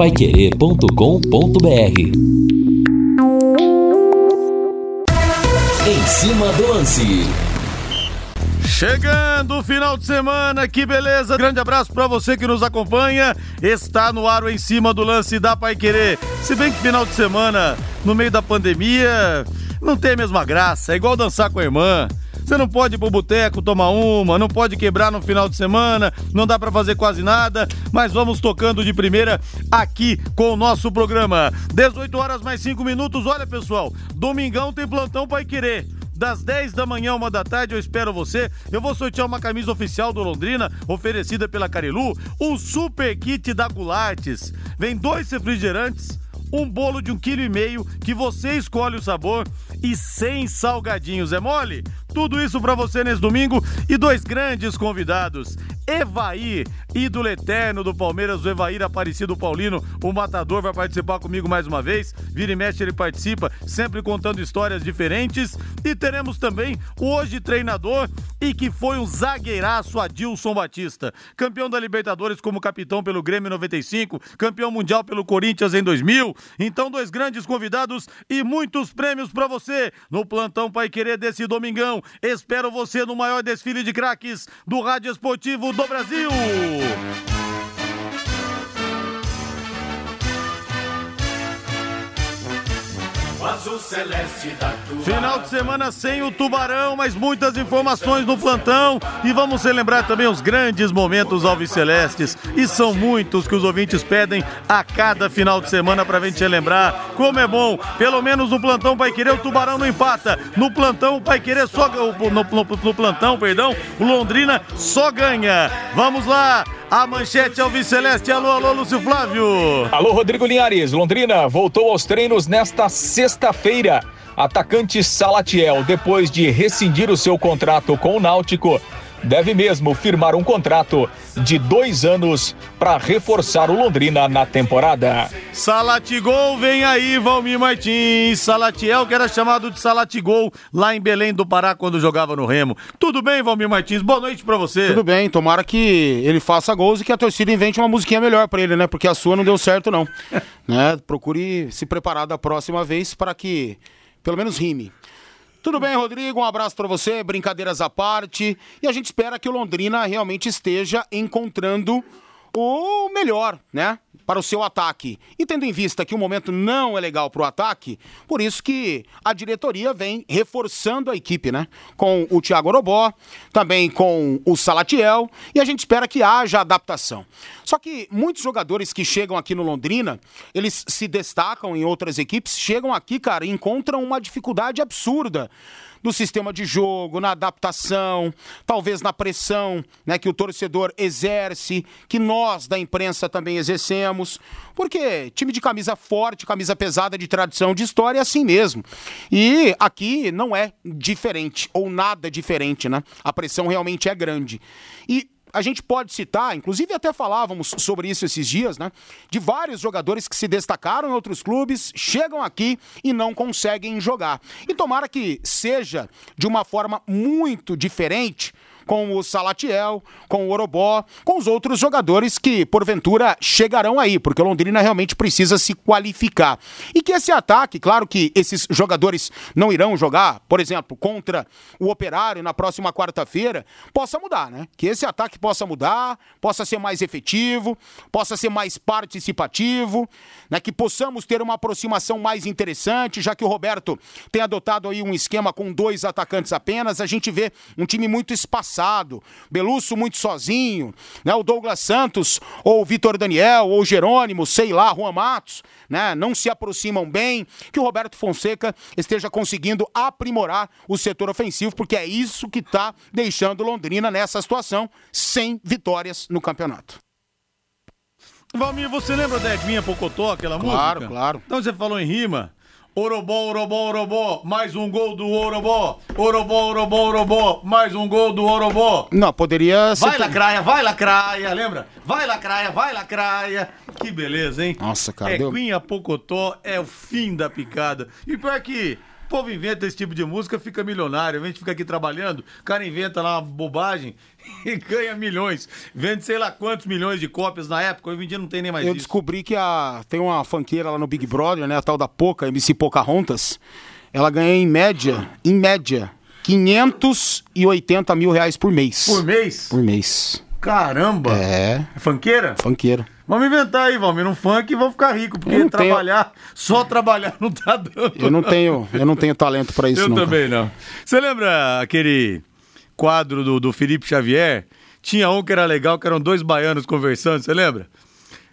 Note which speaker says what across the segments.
Speaker 1: paiquerê.com.br Em cima do lance.
Speaker 2: Chegando o final de semana, que beleza! Grande abraço para você que nos acompanha. Está no ar o em cima do lance da Pai Querer. Se bem que final de semana, no meio da pandemia, não tem a mesma graça. É igual dançar com a irmã. Você não pode ir pro boteco tomar uma, não pode quebrar no final de semana, não dá para fazer quase nada, mas vamos tocando de primeira aqui com o nosso programa. 18 horas mais 5 minutos. Olha, pessoal, domingão tem plantão Pai Querer das 10 da manhã, uma da tarde, eu espero você. Eu vou sortear uma camisa oficial do Londrina, oferecida pela Carilu, um super kit da Gulates. Vem dois refrigerantes, um bolo de um quilo e meio, que você escolhe o sabor, e 100 salgadinhos. É mole? Tudo isso para você nesse domingo e dois grandes convidados. Evair, ídolo eterno do Palmeiras, o Evair Aparecido Paulino, o matador, vai participar comigo mais uma vez. Vira e mexe, ele participa, sempre contando histórias diferentes. E teremos também hoje treinador e que foi um zagueiraço, Adilson Batista. Campeão da Libertadores como capitão pelo Grêmio 95, campeão mundial pelo Corinthians em 2000. Então, dois grandes convidados e muitos prêmios para você no plantão Pai Querer desse domingão. Espero você no maior desfile de craques do Rádio Esportivo do Brasil. Final de semana sem o Tubarão, mas muitas informações no plantão. E vamos celebrar também os grandes momentos alvicelestes. E são muitos que os ouvintes pedem a cada final de semana pra gente relembrar. Como é bom, pelo menos no plantão Pai Querer, o Tubarão não empata. No plantão, o Pai Querer só. No, no, no plantão, perdão, o Londrina só ganha. Vamos lá. A manchete Alviceleste. Alô, alô, Lúcio Flávio.
Speaker 3: Alô, Rodrigo Linhares. Londrina voltou aos treinos nesta sexta-feira. Atacante Salatiel, depois de rescindir o seu contrato com o Náutico, deve mesmo firmar um contrato de dois anos para reforçar o Londrina na temporada.
Speaker 2: Salatigol, vem aí, Valmir Martins. Salatiel, que era chamado de Salatigol lá em Belém do Pará quando jogava no Remo. Tudo bem, Valmir Martins? Boa noite para você.
Speaker 4: Tudo bem, tomara que ele faça gols e que a torcida invente uma musiquinha melhor para ele, né? Porque a sua não deu certo, não. né? Procure se preparar da próxima vez para que pelo menos rime. Tudo bem, Rodrigo? Um abraço para você, brincadeiras à parte. E a gente espera que o Londrina realmente esteja encontrando o melhor, né? Para o seu ataque. E tendo em vista que o momento não é legal para o ataque, por isso que a diretoria vem reforçando a equipe, né? Com o Thiago Orobó, também com o Salatiel, e a gente espera que haja adaptação. Só que muitos jogadores que chegam aqui no Londrina, eles se destacam em outras equipes, chegam aqui, cara, e encontram uma dificuldade absurda do sistema de jogo, na adaptação, talvez na pressão né, que o torcedor exerce, que nós da imprensa também exercemos. Porque time de camisa forte, camisa pesada de tradição, de história é assim mesmo. E aqui não é diferente, ou nada diferente, né? A pressão realmente é grande. E a gente pode citar, inclusive até falávamos sobre isso esses dias, né? De vários jogadores que se destacaram em outros clubes, chegam aqui e não conseguem jogar. E tomara que seja de uma forma muito diferente com o Salatiel, com o Orobó, com os outros jogadores que, porventura, chegarão aí, porque o Londrina realmente precisa se qualificar. E que esse ataque, claro que esses jogadores não irão jogar, por exemplo, contra o Operário na próxima quarta-feira, possa mudar, né? Que esse ataque possa mudar, possa ser mais efetivo, possa ser mais participativo, né? Que possamos ter uma aproximação mais interessante, já que o Roberto tem adotado aí um esquema com dois atacantes apenas, a gente vê um time muito espaçado passado. Belusso muito sozinho, né? O Douglas Santos, ou o Vitor Daniel, ou o Jerônimo, sei lá, Juan Matos, né? Não se aproximam bem. Que o Roberto Fonseca esteja conseguindo aprimorar o setor ofensivo, porque é isso que está deixando Londrina nessa situação, sem vitórias no campeonato.
Speaker 2: Valmir, você lembra da Edminha Pocotó, aquela
Speaker 4: claro,
Speaker 2: música?
Speaker 4: Claro, claro.
Speaker 2: Então você falou em rima. Orobó, Orobó, Orobó, mais um gol do Orobó. Orobó, Orobó, Orobó, mais um gol do Orobó.
Speaker 4: Não, poderia ser.
Speaker 2: Vai lacraia, vai lacraia, lembra? Vai lacraia, vai lacraia. Que beleza, hein?
Speaker 4: Nossa, cara.
Speaker 2: É
Speaker 4: deu...
Speaker 2: Pocotó, é o fim da picada. E pior que povo inventa esse tipo de música, fica milionário. A gente fica aqui trabalhando, o cara inventa lá uma bobagem e ganha milhões. Vende sei lá quantos milhões de cópias na época, hoje em dia não tem nem mais
Speaker 4: Eu
Speaker 2: isso.
Speaker 4: descobri que a, tem uma funkeira lá no Big Brother, né? A tal da Poca, MC Pocahontas. Ela ganha em média, em média, 580 mil reais por mês.
Speaker 2: Por mês?
Speaker 4: Por mês.
Speaker 2: Caramba!
Speaker 4: É,
Speaker 2: É funkeira?
Speaker 4: funkeira.
Speaker 2: Vamos inventar aí, Valmir, um funk e vamos ficar rico, porque
Speaker 4: não tenho-
Speaker 2: trabalhar, só trabalhar não tá dando.
Speaker 4: Eu não tenho, eu não tenho talento pra isso
Speaker 2: Eu
Speaker 4: não. cara.
Speaker 2: também não. Você lembra aquele quadro do, do Felipe Xavier? Tinha um que era legal, que eram dois baianos conversando, você lembra?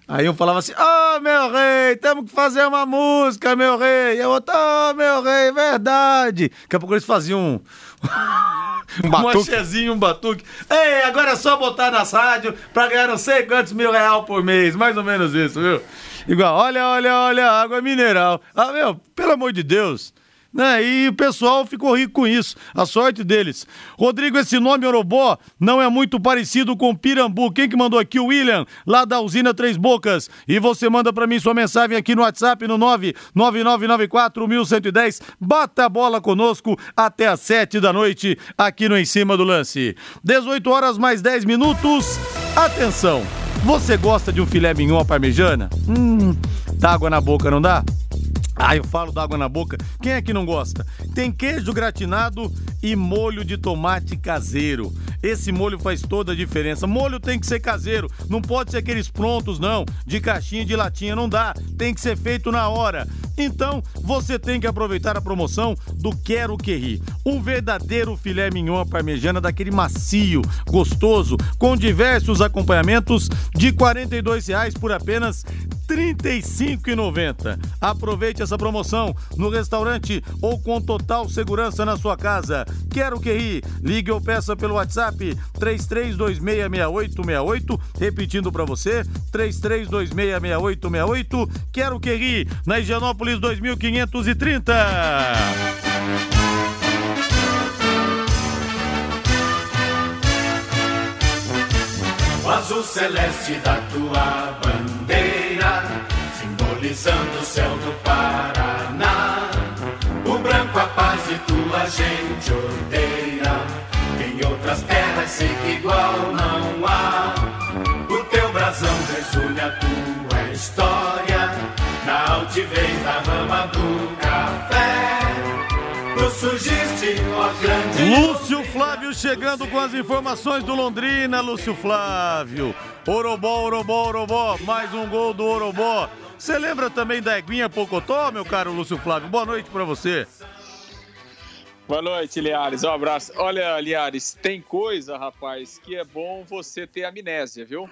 Speaker 2: Aí um falava assim, ô meu rei, temos que fazer uma música, meu rei. E o outro, ô meu rei, verdade. Daqui a pouco eles faziam um...
Speaker 4: Um batuque.
Speaker 2: achezinho, um batuque. Ei, agora é só botar nas rádios pra ganhar não sei quantos mil real por mês. Mais ou menos isso, viu? Igual, olha, olha, olha, água mineral. Ah, meu, pelo amor de Deus. Né? E o pessoal ficou rico com isso. A sorte deles. Rodrigo, esse nome Orobó não é muito parecido com Pirambu. Quem que mandou aqui? O William, lá da usina Três Bocas. E você manda pra mim sua mensagem aqui no WhatsApp no 99994-1110. Bata a bola conosco até às 7 da noite aqui no Em Cima do Lance. 18 horas mais 10 minutos. Atenção! Você gosta de um filé mignon à parmejana? Hum, dá água na boca, não dá? Ah, eu falo d'água na boca. Quem é que não gosta? Tem queijo gratinado e molho de tomate caseiro. Esse molho faz toda a diferença. Molho tem que ser caseiro, não pode ser aqueles prontos, não, de caixinha de latinha, não dá. Tem que ser feito na hora. Então, você tem que aproveitar a promoção do Quero Que Ri. Um verdadeiro filé mignon à parmejana daquele macio, gostoso, com diversos acompanhamentos de 42 reais por apenas R$ 35,90. Aproveite essa promoção no restaurante ou com total segurança na sua casa. Quero que ri. Ligue ou peça pelo WhatsApp 33266868, repetindo para você, 33266868. Quero que ri, na Higienópolis 2530.
Speaker 5: O azul celeste da tua bandeira, simbolizando o céu do Paraná. O branco a paz tua gente odeia. Em outras terras sei que igual não há. O teu brasão resume a tua história. Na altivez da rama do café. Tu surgiste, ó grande.
Speaker 2: Lúcio Flávio chegando com as informações do Londrina, Lúcio Flávio. Orobó, Orobó, Orobó, mais um gol do Orobó. Você lembra também da Eguinha Pocotó, meu caro Lúcio Flávio? Boa noite pra você.
Speaker 3: Boa noite, Liares. Um abraço. Olha, Liares, tem coisa, rapaz, que é bom você ter amnésia, viu?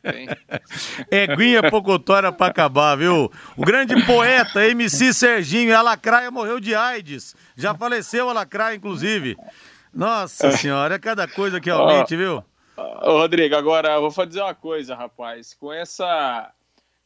Speaker 3: Tem.
Speaker 2: Eguinha Pocotó era pra acabar, viu? O grande poeta MC Serginho, a Lacraia morreu de AIDS. Já faleceu a Lacraia, inclusive. Nossa senhora, é cada coisa que realmente, viu?
Speaker 3: Ô, Rodrigo, agora eu vou fazer uma coisa, rapaz. Com essa.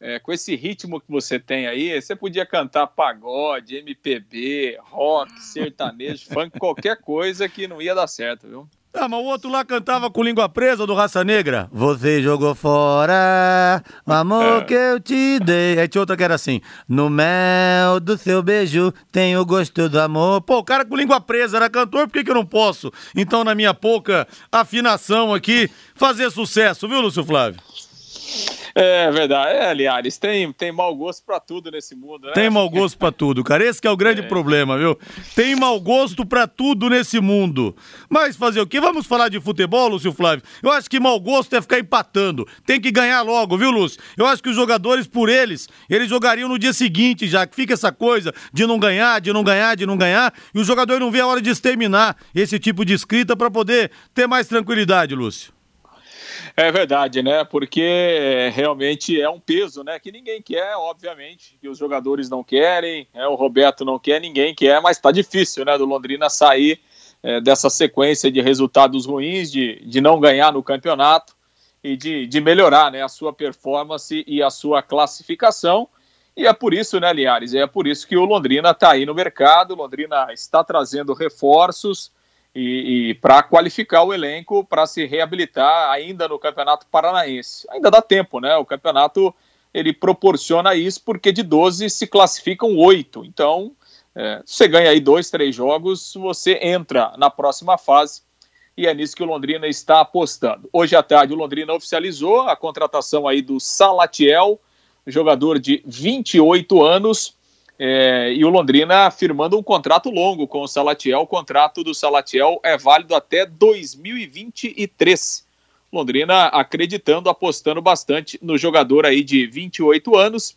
Speaker 3: É, com esse ritmo que você tem aí, você podia cantar pagode, MPB, rock, sertanejo, funk, qualquer coisa que não ia dar certo, viu?
Speaker 2: Ah, mas o outro lá cantava com língua presa do Raça Negra. Você jogou fora o amor que eu te dei. Aí tinha outra que era assim: No mel do seu beijo tem o gosto do amor. Pô, o cara com língua presa era cantor, por que, que eu não posso? Então, na minha pouca afinação aqui, fazer sucesso, viu, Lúcio Flávio?
Speaker 3: É verdade. É, Liares, tem, tem mau gosto pra tudo nesse mundo, né?
Speaker 2: Tem mau gosto pra tudo, cara. Esse que é o grande problema, viu? Tem mau gosto pra tudo nesse mundo. Mas fazer o quê? Vamos falar de futebol, Lúcio Flávio? Eu acho que mau gosto é ficar empatando. Tem que ganhar logo, viu, Lúcio? Eu acho que os jogadores, por eles, eles jogariam no dia seguinte já, que fica essa coisa de não ganhar, de não ganhar, de não ganhar, e o jogador não vê a hora de exterminar esse tipo de escrita pra poder ter mais tranquilidade, Lúcio.
Speaker 3: É verdade, né? Porque realmente é um peso, né? Que ninguém quer, obviamente, que os jogadores não querem, é, o Roberto não quer, ninguém quer, mas tá difícil, né? Do Londrina sair é, dessa sequência de resultados ruins, de, de não ganhar no campeonato e de, de melhorar, né? A sua performance e a sua classificação. E é por isso, né, Liares? É por isso que o Londrina está aí no mercado, o Londrina está trazendo reforços e, e para qualificar o elenco para se reabilitar ainda no Campeonato Paranaense. Ainda dá tempo, né? O campeonato ele proporciona isso porque de 12 se classificam 8. Então É, você ganha aí dois, três jogos, você entra na próxima fase e é nisso que o Londrina está apostando. Hoje à tarde o Londrina oficializou a contratação aí do Salatiel, jogador de 28 anos, é, e o Londrina firmando um contrato longo com o Salatiel. O contrato do Salatiel é válido até 2023. Londrina acreditando, apostando bastante no jogador aí de 28 anos.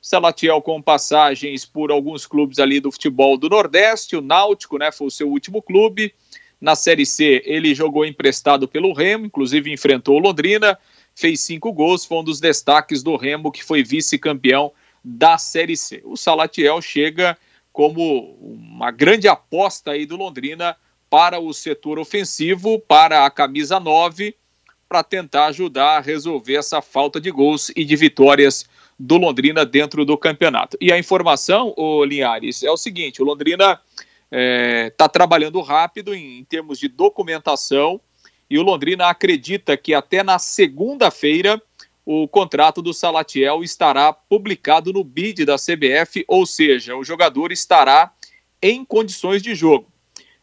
Speaker 3: Salatiel com passagens por alguns clubes ali do futebol do Nordeste, o Náutico, né, foi o seu último clube. Na Série C, ele jogou emprestado pelo Remo, inclusive enfrentou o Londrina, fez cinco gols, foi um dos destaques do Remo, que foi vice-campeão da Série C. O Salatiel chega como uma grande aposta aí do Londrina para o setor ofensivo, para a camisa 9, para tentar ajudar a resolver essa falta de gols e de vitórias do Londrina dentro do campeonato. E a informação, o Linhares, é o seguinte: o Londrina está é, tá trabalhando rápido em, em termos de documentação e o Londrina acredita que até na segunda-feira o contrato do Salatiel estará publicado no bid da CBF, ou seja, o jogador estará em condições de jogo.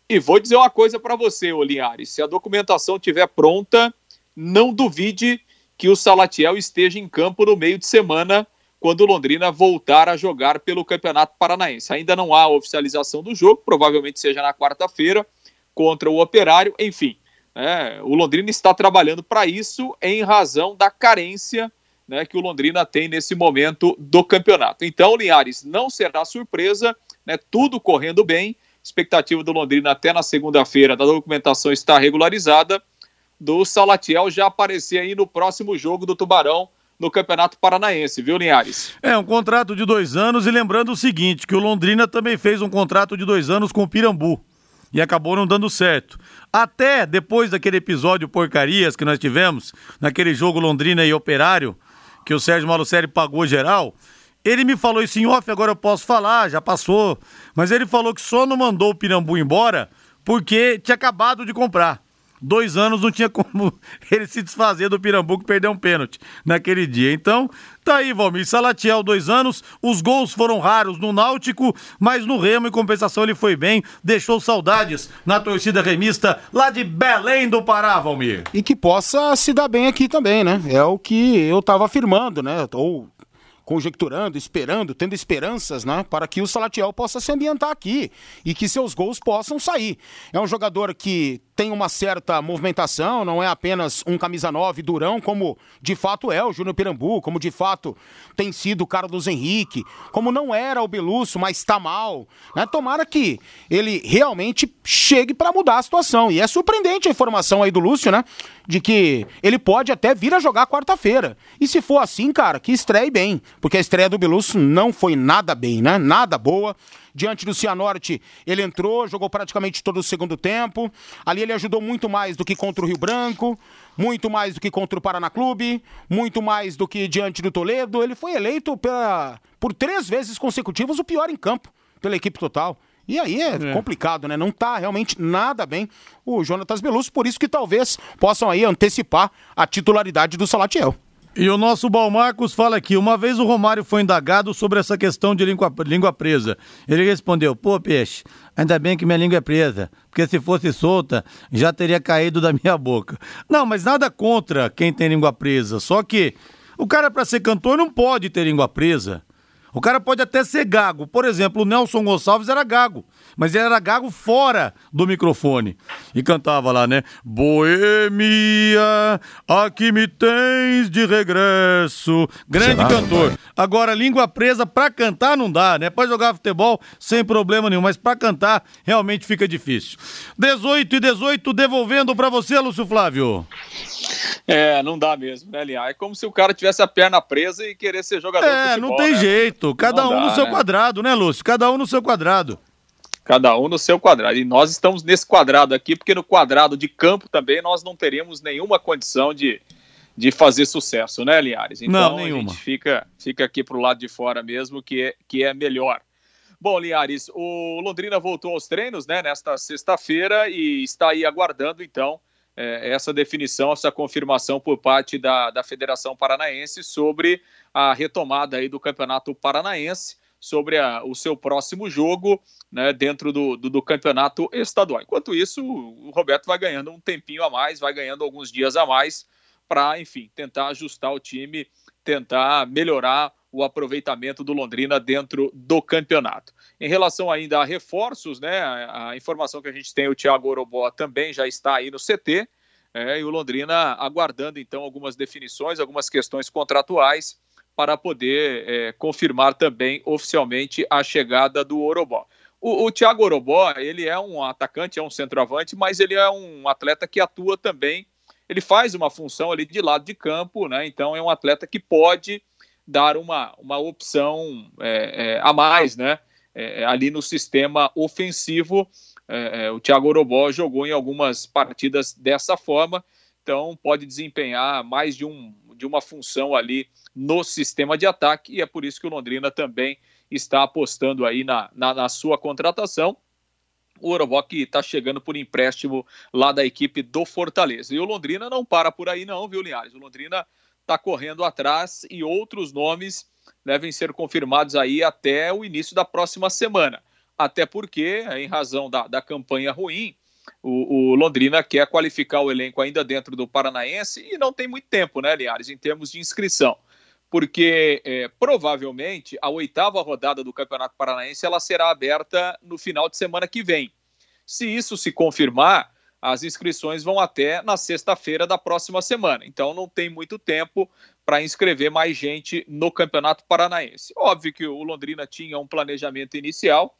Speaker 3: E vou dizer uma coisa para você, Linhares: se a documentação estiver pronta, não duvide que o Salatiel esteja em campo no meio de semana, quando Londrina voltar a jogar pelo Campeonato Paranaense. Ainda não há oficialização do jogo, provavelmente seja na quarta-feira, contra o Operário. Enfim, é, o Londrina está trabalhando para isso em razão da carência né, que o Londrina tem nesse momento do campeonato. Então, Linhares, não será surpresa, né, tudo correndo bem. Expectativa do Londrina até na segunda-feira da documentação está regularizada do Salatiel já aparecer aí no próximo jogo do Tubarão no Campeonato Paranaense, viu, Linhares?
Speaker 2: É, um contrato de dois anos e lembrando o seguinte, que o Londrina também fez um contrato de dois anos com o Pirambu e acabou não dando certo. Até depois daquele episódio porcarias que nós tivemos, naquele jogo Londrina e Operário, que o Sérgio Malucelli pagou geral, ele me falou isso em off, agora eu posso falar, já passou, mas ele falou que só não mandou o Pirambu embora porque tinha acabado de comprar dois anos não tinha como ele se desfazer do Pirambu que perdeu um pênalti naquele dia. Então, tá aí, Valmir. Salatiel, dois anos. Os gols foram raros no Náutico, mas no Remo, em compensação, ele foi bem. Deixou saudades na torcida remista lá de Belém do Pará, Valmir.
Speaker 4: E que possa se dar bem aqui também, né? É o que eu tava afirmando, né? Ou conjecturando, esperando, tendo esperanças, né, para que o Salatiel possa se ambientar aqui e que seus gols possam sair. É um jogador que tem uma certa movimentação, não é apenas um camisa 9 durão, como de fato é o Júnior Pirambu, como de fato tem sido o Carlos Henrique, como não era o Belusso, mas está mal. Né? Tomara que ele realmente chegue para mudar a situação. E é surpreendente a informação aí do Lúcio, né? De que ele pode até vir a jogar quarta-feira. E se for assim, cara, que estreie bem. Porque a estreia do Belusso não foi nada bem, né? Nada boa diante do Cianorte, ele entrou, jogou praticamente todo o segundo tempo. Ali ele ajudou muito mais do que contra o Rio Branco, muito mais do que contra o Paraná Clube, muito mais do que diante do Toledo. Ele foi eleito pela, por três vezes consecutivas o pior em campo pela equipe total. E aí é, é, complicado, né? Não tá realmente nada bem o Jonatas Belusso, por isso que talvez possam aí antecipar a titularidade do Salatiel.
Speaker 2: E o nosso Balmarcos fala aqui: uma vez o Romário foi indagado sobre essa questão de língua, língua presa. Ele respondeu: pô, peixe, ainda bem que minha língua é presa, porque se fosse solta, já teria caído da minha boca. Não, mas nada contra quem tem língua presa, só que o cara, para ser cantor, não pode ter língua presa. O cara pode até ser gago. Por exemplo, o Nelson Gonçalves era gago mas ele era gago fora do microfone. E cantava lá, né? Boemia, aqui me tens de regresso. Grande Será, cantor. Agora, língua presa pra cantar não dá, né? Pode jogar futebol sem problema nenhum, mas pra cantar realmente fica difícil. 18 e 18, devolvendo pra você, Lúcio Flávio.
Speaker 3: É, não dá mesmo, né, Linha? É como se o cara tivesse a perna presa e querer ser jogador é, de
Speaker 2: futebol. É, não tem né? jeito. Cada não um dá, no seu né? quadrado, né, Lúcio? Cada um no seu quadrado.
Speaker 3: Cada um no seu quadrado. E nós estamos nesse quadrado aqui, porque no quadrado de campo também nós não teríamos nenhuma condição de, de fazer sucesso, né, Linhares? Então
Speaker 2: não, nenhuma.
Speaker 3: a gente fica, fica aqui pro lado de fora mesmo, que é, que é melhor. Bom, Linhares, o Londrina voltou aos treinos né, nesta sexta-feira e está aí aguardando, então, é, essa definição, essa confirmação por parte da, da Federação Paranaense sobre a retomada aí do Campeonato Paranaense sobre a, o seu próximo jogo né, dentro do, do, do, campeonato estadual. Enquanto isso, o Roberto vai ganhando um tempinho a mais, vai ganhando alguns dias a mais para, enfim, tentar ajustar o time, tentar melhorar o aproveitamento do Londrina dentro do campeonato. Em relação ainda a reforços, né, a, informação que a gente tem, o Thiago Orobó também já está aí no CT, é, e o Londrina aguardando então algumas definições, algumas questões contratuais para poder é, confirmar também oficialmente a chegada do Orobó. O, o Thiago Orobó, ele é um atacante, é um centroavante, mas ele é um atleta que atua também, ele faz uma função ali de lado de campo, né? Então é um atleta que pode dar uma, uma opção é, é, a mais, né? É, ali no sistema ofensivo. É, é, o Thiago Orobó jogou em algumas partidas dessa forma, então pode desempenhar mais de, um, de uma função ali no sistema de ataque, e é por isso que o Londrina também está apostando aí na, na, na sua contratação. O Orobock está chegando por empréstimo lá da equipe do Fortaleza. E o Londrina não para por aí, não, viu, Linhares? O Londrina está correndo atrás e outros nomes devem ser confirmados aí até o início da próxima semana. Até porque, em razão da, da campanha ruim, o, o, Londrina quer qualificar o elenco ainda dentro do Paranaense e não tem muito tempo, né, Linhares, em termos de inscrição porque é, provavelmente a oitava rodada do Campeonato Paranaense ela será aberta no final de semana que vem. Se isso se confirmar, as inscrições vão até na sexta-feira da próxima semana. Então não tem muito tempo para inscrever mais gente no Campeonato Paranaense. Óbvio que o Londrina tinha um planejamento inicial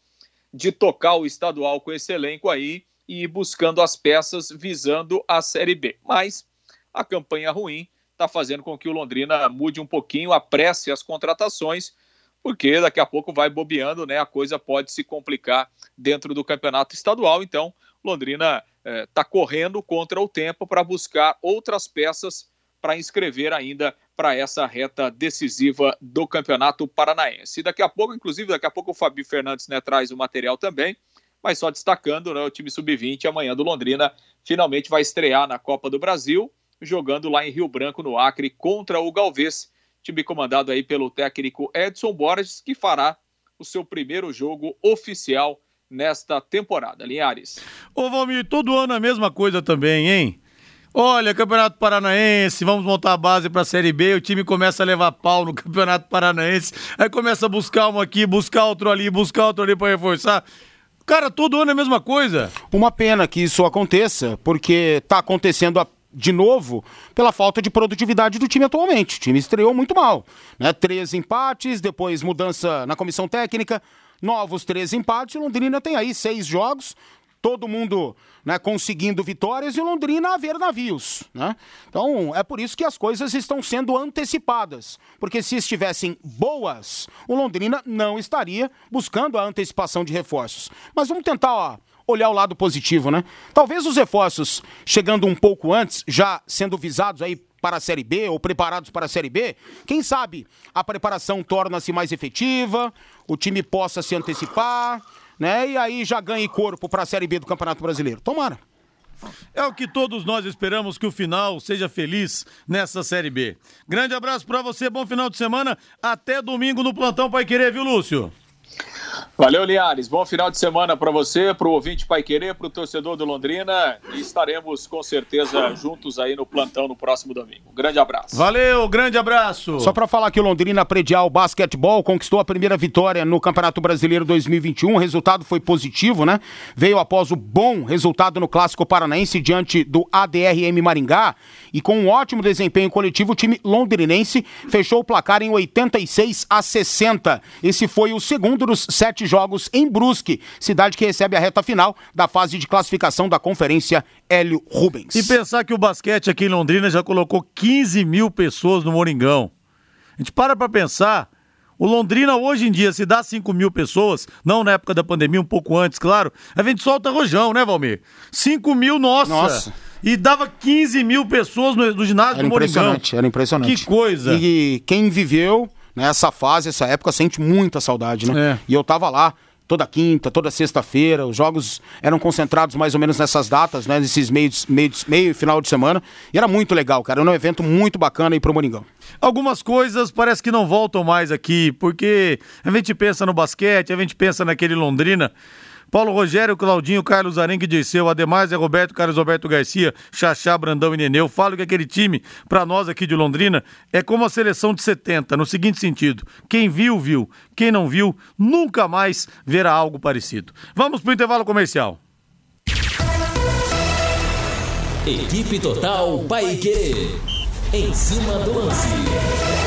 Speaker 3: de tocar o estadual com esse elenco aí e ir buscando as peças visando a Série B. Mas a campanha ruim está fazendo com que o Londrina mude um pouquinho, apresse as contratações, porque daqui a pouco vai bobeando, né? A coisa pode se complicar dentro do campeonato estadual. Então, Londrina está eh, correndo contra o tempo para buscar outras peças para inscrever ainda para essa reta decisiva do Campeonato Paranaense. E daqui a pouco, inclusive, daqui a pouco o Fabio Fernandes né, traz o material também, mas só destacando, né, o time sub-20 amanhã do Londrina finalmente vai estrear na Copa do Brasil jogando lá em Rio Branco, no Acre, contra o Galvez, time comandado aí pelo técnico Edson Borges, que fará o seu primeiro jogo oficial nesta temporada. Linhares.
Speaker 2: Ô Valmir, todo ano a mesma coisa também, hein? Olha, Campeonato Paranaense, vamos montar a base para a Série B, o time começa a levar pau no Campeonato Paranaense, aí começa a buscar um aqui, buscar outro ali, buscar outro ali para reforçar. Cara, todo ano é a mesma coisa.
Speaker 4: Uma pena que isso aconteça, porque tá acontecendo a de novo, pela falta de produtividade do time atualmente. O time estreou muito mal. Né? Três empates, depois mudança na comissão técnica, novos três empates. Londrina tem aí seis jogos, todo mundo né, conseguindo vitórias e Londrina a ver navios. Né? Então é por isso que as coisas estão sendo antecipadas. Porque se estivessem boas, o Londrina não estaria buscando a antecipação de reforços. Mas vamos tentar ó, olhar o lado positivo, né? Talvez os reforços chegando um pouco antes, já sendo visados aí para a Série B ou preparados para a Série B, quem sabe a preparação torna-se mais efetiva, o time possa se antecipar, né? E aí já ganhe corpo para a Série B do Campeonato Brasileiro. Tomara.
Speaker 2: É o que todos nós esperamos que o final seja feliz nessa Série B. Grande abraço para você, bom final de semana. Até domingo no Plantão Pai Querer, viu, Lúcio?
Speaker 3: Valeu, Liares. Bom final de semana para você, para o ouvinte Pai Querer, para o torcedor do Londrina. E estaremos com certeza juntos aí no plantão no próximo domingo. Um grande abraço.
Speaker 2: Valeu, grande abraço.
Speaker 4: Só para falar que o Londrina Predial Basquetebol conquistou a primeira vitória no Campeonato Brasileiro 2021. O resultado foi positivo, né? Veio após o bom resultado no Clássico Paranaense diante do ADRM Maringá. E com um ótimo desempenho coletivo, o time londrinense fechou o placar em 86 a 60. Esse foi o segundo dos sete jogos em Brusque, cidade que recebe a reta final da fase de classificação da Conferência Hélio Rubens.
Speaker 2: E pensar que o basquete aqui em Londrina já colocou 15 mil pessoas no Moringão. A gente para pra pensar. O Londrina hoje em dia, se dá 5 mil pessoas, não na época da pandemia, um pouco antes, claro, a gente solta rojão, né, Valmir? 5 mil, nossa! Nossa! E dava 15 mil pessoas no, no ginásio
Speaker 4: era
Speaker 2: do Moringão.
Speaker 4: Impressionante, era impressionante.
Speaker 2: Que coisa!
Speaker 4: E quem viveu nessa fase, essa época, sente muita saudade, né? É. E eu tava lá toda quinta, toda sexta-feira. Os jogos eram concentrados mais ou menos nessas datas, né? Nesses meios, meios, meio e final de semana. E era muito legal, cara. Era um evento muito bacana aí pro Moringão.
Speaker 2: Algumas coisas parece que não voltam mais aqui, porque a gente pensa no basquete, a gente pensa naquele Londrina. Paulo Rogério, Claudinho, Carlos Arenque, Dirceu, Ademais, é Roberto, Carlos Roberto Garcia, Xaxá, Brandão e Neneu. Falo que aquele time, para nós aqui de Londrina, é como a seleção de 70, no seguinte sentido: quem viu, viu. Quem não viu, nunca mais verá algo parecido. Vamos pro intervalo comercial.
Speaker 1: Equipe Total Paique. Em cima do lance.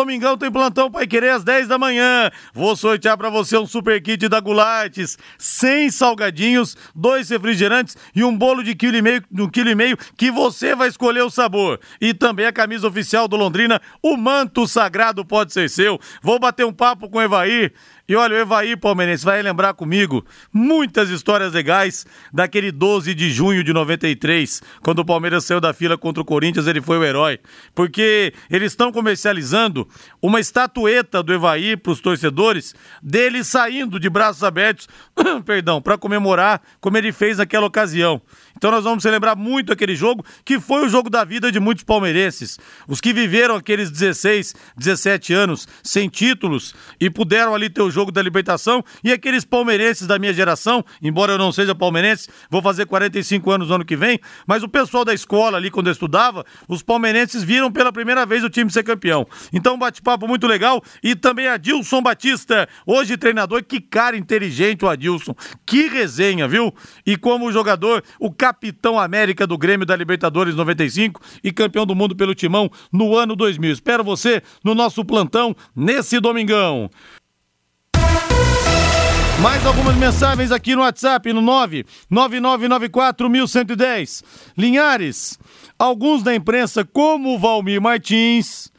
Speaker 2: Domingão tem plantão Pai Querer às 10 da manhã. Vou sortear para você um super kit da Gulates, 100 salgadinhos, dois refrigerantes e um bolo de quilo e meio, um quilo e meio que você vai escolher o sabor. E também a camisa oficial do Londrina, o manto sagrado pode ser seu. Vou bater um papo com o Evair e olha, o Evaí Palmeirense vai lembrar comigo muitas histórias legais daquele 12 de junho de 93, quando o Palmeiras saiu da fila contra o Corinthians, ele foi o herói. Porque eles estão comercializando uma estatueta do Evaí para os torcedores, dele saindo de braços abertos, perdão, para comemorar como ele fez naquela ocasião. Então nós vamos celebrar muito aquele jogo, que foi o jogo da vida de muitos palmeirenses. Os que viveram aqueles 16, 17 anos sem títulos e puderam ali ter o jogo da libertação, e aqueles palmeirenses da minha geração, embora eu não seja palmeirense, vou fazer 45 anos no ano que vem, mas o pessoal da escola ali, quando eu estudava, os palmeirenses viram pela primeira vez o time ser campeão. Então, bate-papo muito legal. E também Adilson Batista, hoje treinador. Que cara inteligente o Adilson. Que resenha, viu? E como jogador, o capitão América do Grêmio da Libertadores 95 e campeão do mundo pelo Timão no ano 2000. Espero você no nosso plantão nesse domingão. Mais algumas mensagens aqui no WhatsApp, no 999941110. Linhares, alguns da imprensa, como o Valmir Martins,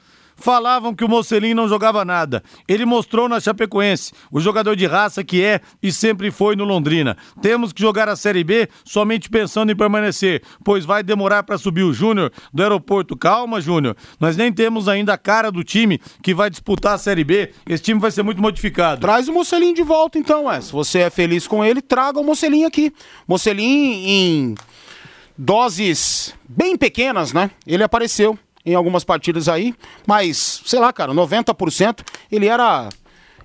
Speaker 2: falavam que o Mocelin não jogava nada. Ele mostrou na Chapecoense o jogador de raça que é e sempre foi no Londrina. Temos que jogar a Série B somente pensando em permanecer, pois vai demorar para subir o Júnior do aeroporto. Calma, Júnior. Nós nem temos ainda a cara do time que vai disputar a Série B. Esse time vai ser muito modificado.
Speaker 4: Traz o Mocelin de volta então, é. Se você é feliz com ele, traga o Mocelin aqui. Mocelin em doses bem pequenas, né? Ele apareceu em algumas partidas aí, mas, sei lá, cara, 90% ele era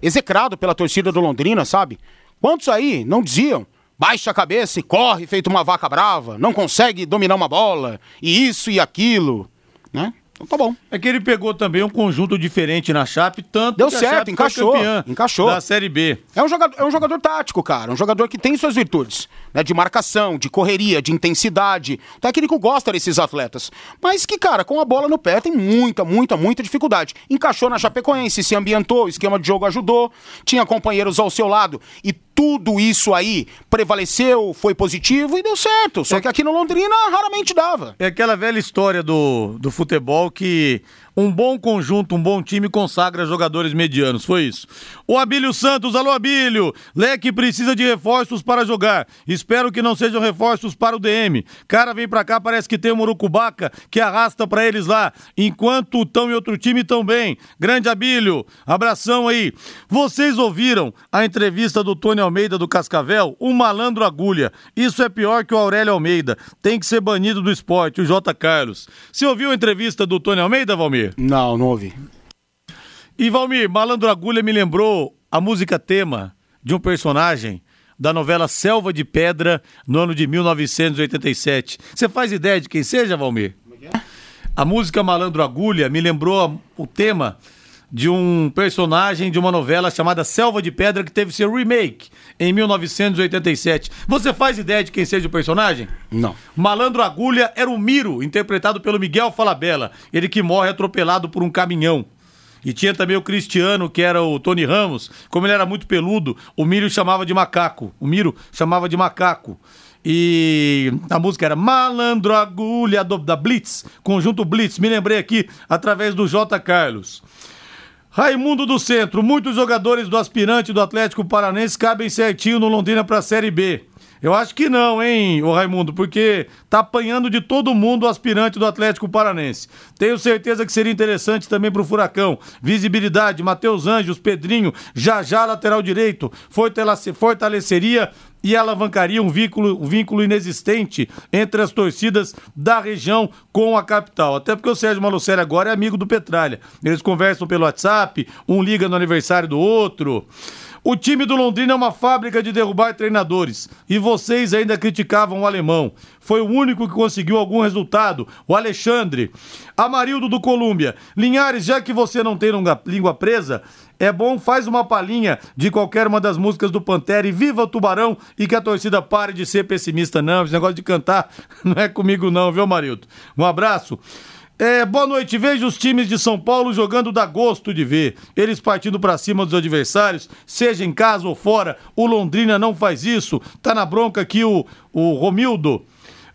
Speaker 4: execrado pela torcida do Londrina, sabe? Quantos aí não diziam? Baixa a cabeça e corre feito uma vaca brava, não consegue dominar uma bola, e isso e aquilo, né? Então tá bom.
Speaker 2: É que ele pegou também um conjunto diferente na Chape, tanto
Speaker 4: Deu
Speaker 2: que a
Speaker 4: certo,
Speaker 2: Chape
Speaker 4: encaixou,
Speaker 2: foi campeã
Speaker 4: encaixou.
Speaker 2: da Série B.
Speaker 4: É um, jogador, é um jogador tático, cara. Um jogador que tem suas virtudes. Né? De marcação, de correria, de intensidade. O técnico gosta desses atletas. Mas que, cara, com a bola no pé tem muita, muita, muita dificuldade. Encaixou na Chapecoense, se ambientou, o esquema de jogo ajudou, tinha companheiros ao seu lado. E tudo isso aí prevaleceu, foi positivo e deu certo. Só que aqui no Londrina raramente dava.
Speaker 2: É aquela velha história do, do futebol que um bom conjunto, um bom time consagra jogadores medianos. Foi isso. O Abílio Santos, alô Abílio. Leque precisa de reforços para jogar. Espero que não sejam reforços para o DM. Cara, vem pra cá, parece que tem um Murucubaca que arrasta para eles lá. Enquanto estão em outro time, tão bem. Grande Abílio, abração aí. Vocês ouviram a entrevista do Tony Almeida do Cascavel? Um malandro agulha. Isso é pior que o Aurélio Almeida. Tem que ser banido do esporte, o J. Carlos. Você ouviu a entrevista do Tony Almeida, Valmir?
Speaker 4: Não, não ouvi.
Speaker 2: E Valmir, Malandro Agulha me lembrou a música tema de um personagem da novela Selva de Pedra, no ano de 1987. Você faz ideia de quem seja, Valmir? A música Malandro Agulha me lembrou o tema de um personagem de uma novela chamada Selva de Pedra que teve seu remake em 1987. Você faz ideia de quem seja o personagem?
Speaker 4: Não.
Speaker 2: Malandro Agulha era o Miro, interpretado pelo Miguel Falabella, ele que morre atropelado por um caminhão. E tinha também o Cristiano, que era o Tony Ramos. Como ele era muito peludo, o Miro chamava de macaco. O Miro chamava de macaco. E a música era Malandro Agulha do- da Blitz, conjunto Blitz. Me lembrei aqui através do J. Carlos. Raimundo do Centro, muitos jogadores do aspirante do Atlético Paranense cabem certinho no Londrina para a Série B. Eu acho que não, hein, Raimundo, porque tá apanhando de todo mundo o aspirante do Atlético Paranense. Tenho certeza que seria interessante também pro Furacão. Visibilidade, Matheus Anjos, Pedrinho, já já lateral direito, fortaleceria e alavancaria um vínculo, um vínculo inexistente entre as torcidas da região com a capital. Até porque o Sérgio Malucelli agora é amigo do Petralha. Eles conversam pelo WhatsApp, um liga no aniversário do outro. O time do Londrina é uma fábrica de derrubar treinadores. E vocês ainda criticavam o alemão. Foi o único que conseguiu algum resultado. O Alexandre. Amarildo do Colômbia. Linhares, já que você não tem língua presa, é bom, faz uma palhinha de qualquer uma das músicas do Pantera e viva o Tubarão e que a torcida pare de ser pessimista, não. Esse negócio de cantar não é comigo, não, viu, Marildo? Um abraço. É, boa noite. Veja os times de São Paulo jogando dá gosto de ver. Eles partindo para cima dos adversários, seja em casa ou fora. O Londrina não faz isso. Tá na bronca aqui o, o Romildo.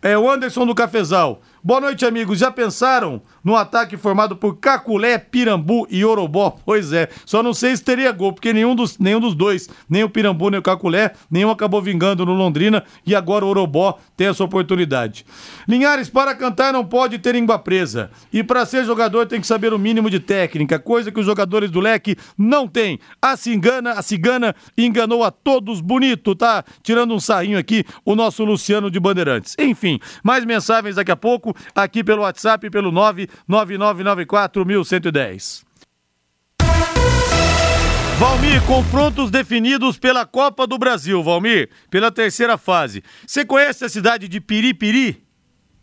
Speaker 2: É, o Anderson do Cafezal. Boa noite, amigos. Já pensaram no ataque formado por Caculé, Pirambu e Orobó? Pois é, só não sei se teria gol, porque nenhum dos, nenhum dos dois, nem o Pirambu nem o Caculé, nenhum acabou vingando no Londrina e agora o Orobó tem essa oportunidade. Linhares, para cantar não pode ter língua presa. E para ser jogador tem que saber o mínimo de técnica, coisa que os jogadores do leque não têm. A cigana, a cigana enganou a todos bonito, tá? Tirando um sarrinho aqui, o nosso Luciano de Bandeirantes. Enfim, mais mensagens daqui a pouco aqui pelo WhatsApp pelo 999941110. Valmir, confrontos definidos pela Copa do Brasil, Valmir, pela terceira fase. Você conhece a cidade de Piripiri?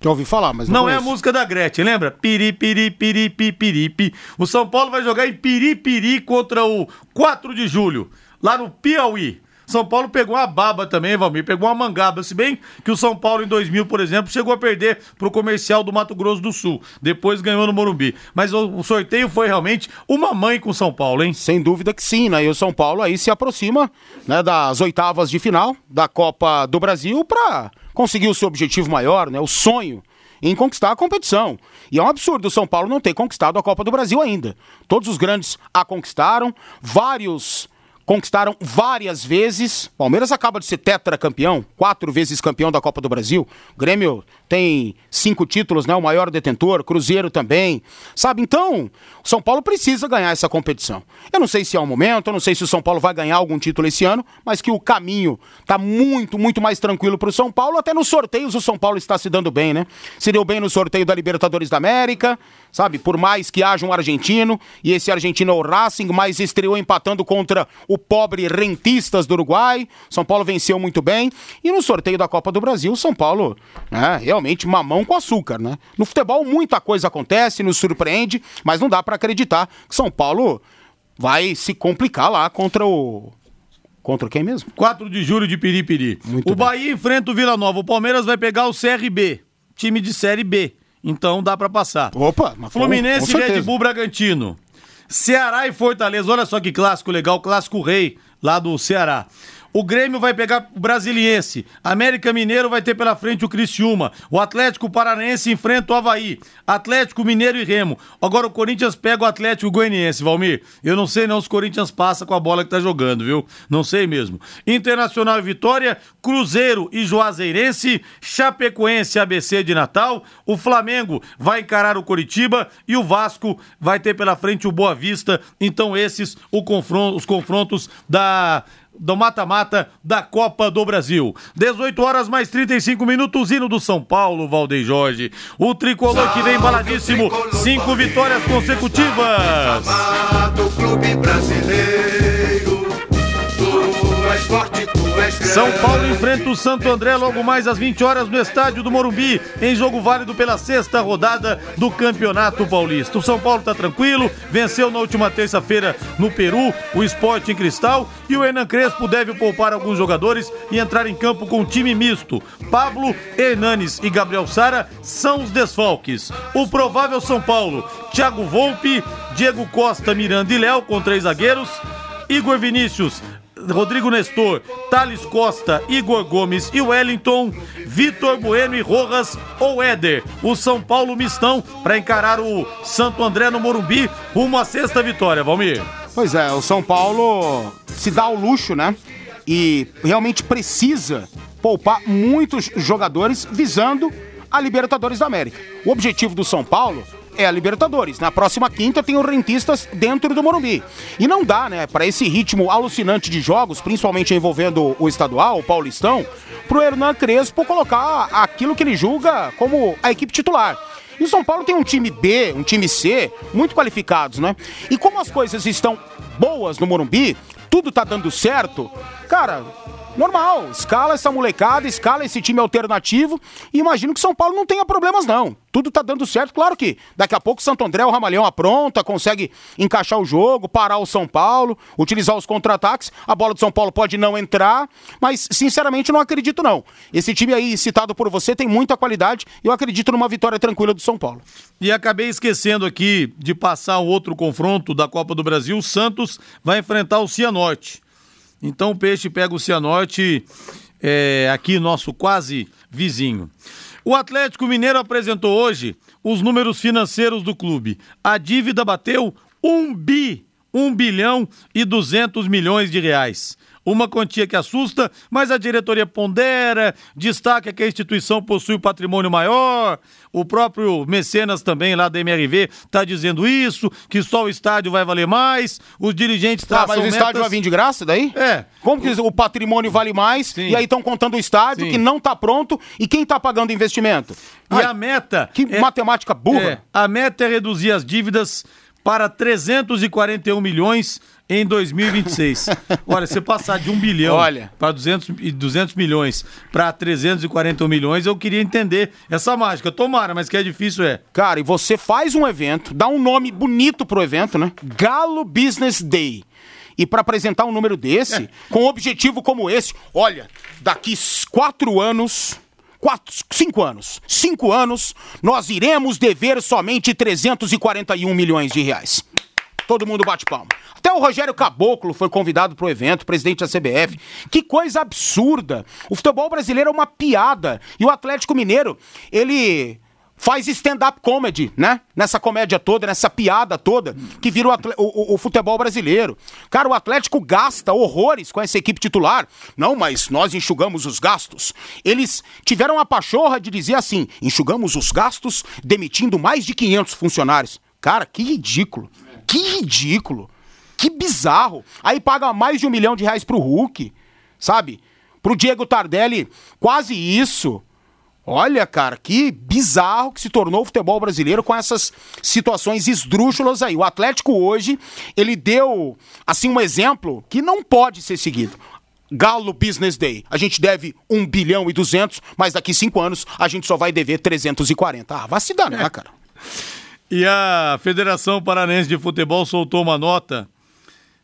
Speaker 4: Já ouvi falar, mas
Speaker 2: não, não é a música da Gretchen, lembra? Piripiri, piripi, piripi. O São Paulo vai jogar em Piripiri contra o 4 de julho, lá no Piauí. São Paulo pegou a baba também, Valmir, pegou uma mangaba. Se bem que o São Paulo em 2000, por exemplo, chegou a perder pro comercial do Mato Grosso do Sul. Depois ganhou no Morumbi. Mas o, sorteio foi realmente uma mãe com o São Paulo, hein?
Speaker 4: Sem dúvida que sim, né? E o São Paulo aí se aproxima né, das oitavas de final da Copa do Brasil para conseguir o seu objetivo maior, né? O sonho em conquistar a competição. E é um absurdo o São Paulo não ter conquistado a Copa do Brasil ainda. Todos os grandes a conquistaram, vários conquistaram várias vezes. Palmeiras acaba de ser tetracampeão, quatro vezes campeão da Copa do Brasil. Grêmio tem cinco títulos, né? O maior detentor, Cruzeiro também. Sabe? Então, o São Paulo precisa ganhar essa competição. Eu não sei se é o momento, eu não sei se o São Paulo vai ganhar algum título esse ano, mas que o caminho tá muito, muito mais tranquilo para o São Paulo. Até nos sorteios o São Paulo está se dando bem, né? Se deu bem no sorteio da Libertadores da América, sabe? Por mais que haja um argentino, e esse argentino é o Racing, mas estreou empatando contra o pobre Rentistas do Uruguai. São Paulo venceu muito bem. E no sorteio da Copa do Brasil, São Paulo, né? Realmente mamão com açúcar, né? No futebol muita coisa acontece, nos surpreende, mas não dá para acreditar que São Paulo vai se complicar lá contra o Contra quem mesmo?
Speaker 2: 4 de julho de Piripiri. Muito o bem. Bahia enfrenta o Vila Nova. O Palmeiras vai pegar o CRB, time de Série B. Então dá para passar.
Speaker 4: Opa,
Speaker 2: Fluminense e Red Bull Bragantino. Ceará e Fortaleza. Olha só que clássico legal, clássico rei lá do Ceará. O Grêmio vai pegar o Brasiliense. América Mineiro vai ter pela frente o Criciúma. O Atlético Paranaense enfrenta o Havaí. Atlético Mineiro e Remo. Agora o Corinthians pega o Atlético Goianiense, Valmir. Eu não sei não se o Corinthians passa com a bola que tá jogando, viu? Não sei mesmo. Internacional e Vitória, Cruzeiro e Juazeirense, Chapecoense ABC de Natal. O Flamengo vai encarar o Coritiba e o Vasco vai ter pela frente o Boa Vista. Então esses confronto, os confrontos da do mata-mata da Copa do Brasil. 18 horas mais 35 minutos, hino do São Paulo, Valdeir Jorge. O tricolor que vem embaladíssimo, cinco vitórias consecutivas. Do clube brasileiro, são Paulo enfrenta o Santo André logo mais às 20 horas no estádio do Morumbi, em jogo válido pela sexta rodada do Campeonato Paulista. O São Paulo está tranquilo, venceu na última terça-feira no Peru o Esporte em Cristal e o Hernan Crespo deve poupar alguns jogadores e entrar em campo com time misto. Pablo, Hernanes e Gabriel Sara são os desfalques. O provável São Paulo, Thiago Volpe, Diego Costa, Miranda e Léo com três zagueiros. Igor Vinícius, Rodrigo Nestor, Thales Costa, Igor Gomes e Wellington, Vitor Bueno e Rojas ou Éder. O São Paulo mistão para encarar o Santo André no Morumbi, rumo à sexta vitória, Valmir.
Speaker 4: Pois é, o São Paulo se dá o luxo, né? E realmente precisa poupar muitos jogadores visando a Libertadores da América. O objetivo do São Paulo é a Libertadores. Na próxima quinta tem o Rentistas dentro do Morumbi. E não dá, né, para esse ritmo alucinante de jogos, principalmente envolvendo o estadual, o Paulistão, pro Hernan Crespo colocar aquilo que ele julga como a equipe titular. E o São Paulo tem um time B, um time C, muito qualificados, né? E como as coisas estão boas no Morumbi, tudo tá dando certo, cara, normal, escala essa molecada, escala esse time alternativo e imagino que São Paulo não tenha problemas não. Tudo tá dando certo, claro que daqui a pouco Santo André, o Ramalhão apronta, consegue encaixar o jogo, parar o São Paulo, utilizar os contra-ataques, a bola do São Paulo pode não entrar, mas sinceramente não acredito não. Esse time aí citado por você tem muita qualidade e eu acredito numa vitória tranquila do São Paulo.
Speaker 2: E acabei esquecendo aqui de passar o outro confronto da Copa do Brasil, o Santos vai enfrentar o Cianorte. Então o Peixe pega o Cianorte é, aqui, nosso quase vizinho. O Atlético Mineiro apresentou hoje os números financeiros do clube. A dívida bateu 1 bi, 1 bilhão e 200 milhões de reais. Uma quantia que assusta, mas a diretoria pondera, destaca que a instituição possui um patrimônio maior. O próprio Mecenas também, lá da MRV, está dizendo isso, que só o estádio vai valer mais. Os dirigentes
Speaker 4: Tá,
Speaker 2: traçam
Speaker 4: mas o estádio
Speaker 2: metas-
Speaker 4: vai vir de graça daí?
Speaker 2: É.
Speaker 4: Como que o patrimônio vale mais
Speaker 2: Sim.
Speaker 4: e aí estão contando o estádio
Speaker 2: Sim.
Speaker 4: que não tá pronto e quem tá pagando investimento?
Speaker 2: E
Speaker 4: Ai,
Speaker 2: a meta.
Speaker 4: Que
Speaker 2: é-
Speaker 4: matemática burra.
Speaker 2: É, a meta é reduzir as dívidas para 341 milhões em 2026. Olha, você passar de 1 bilhão
Speaker 4: Olha.
Speaker 2: para 200, e 200 milhões para 341 milhões, eu queria entender essa mágica. Tomara, mas que é difícil é.
Speaker 4: Cara, e você faz um evento, dá um nome bonito pro evento, né? Galo Business Day. E pra apresentar um número desse, com um objetivo como esse, olha, daqui quatro anos. Quatro, cinco anos. Cinco anos, nós iremos dever somente 341 milhões de reais. Todo mundo bate palma. Até o Rogério Caboclo foi convidado pro evento, presidente da CBF. Que coisa absurda. O futebol brasileiro é uma piada. E o Atlético Mineiro, ele faz stand-up comedy, né? Nessa comédia toda, nessa piada toda, que vira o, o- o futebol brasileiro. Cara, o Atlético gasta horrores com essa equipe titular. Não, mas nós enxugamos os gastos. Eles tiveram a pachorra de dizer assim: enxugamos os gastos demitindo mais de 500 funcionários. Cara, que ridículo. Que ridículo. Que bizarro. Aí paga mais de um milhão de reais pro Hulk, sabe? Pro Diego Tardelli, quase isso. Olha, cara, que bizarro que se tornou o futebol brasileiro com essas situações esdrúxulas aí. O Atlético hoje, ele deu, assim, um exemplo que não pode ser seguido. Galo Business Day. A gente deve 1 bilhão e 200, mas daqui cinco anos a gente só vai dever 340. Ah, vai se danar, cara.
Speaker 2: E a Federação Paranense de Futebol soltou uma nota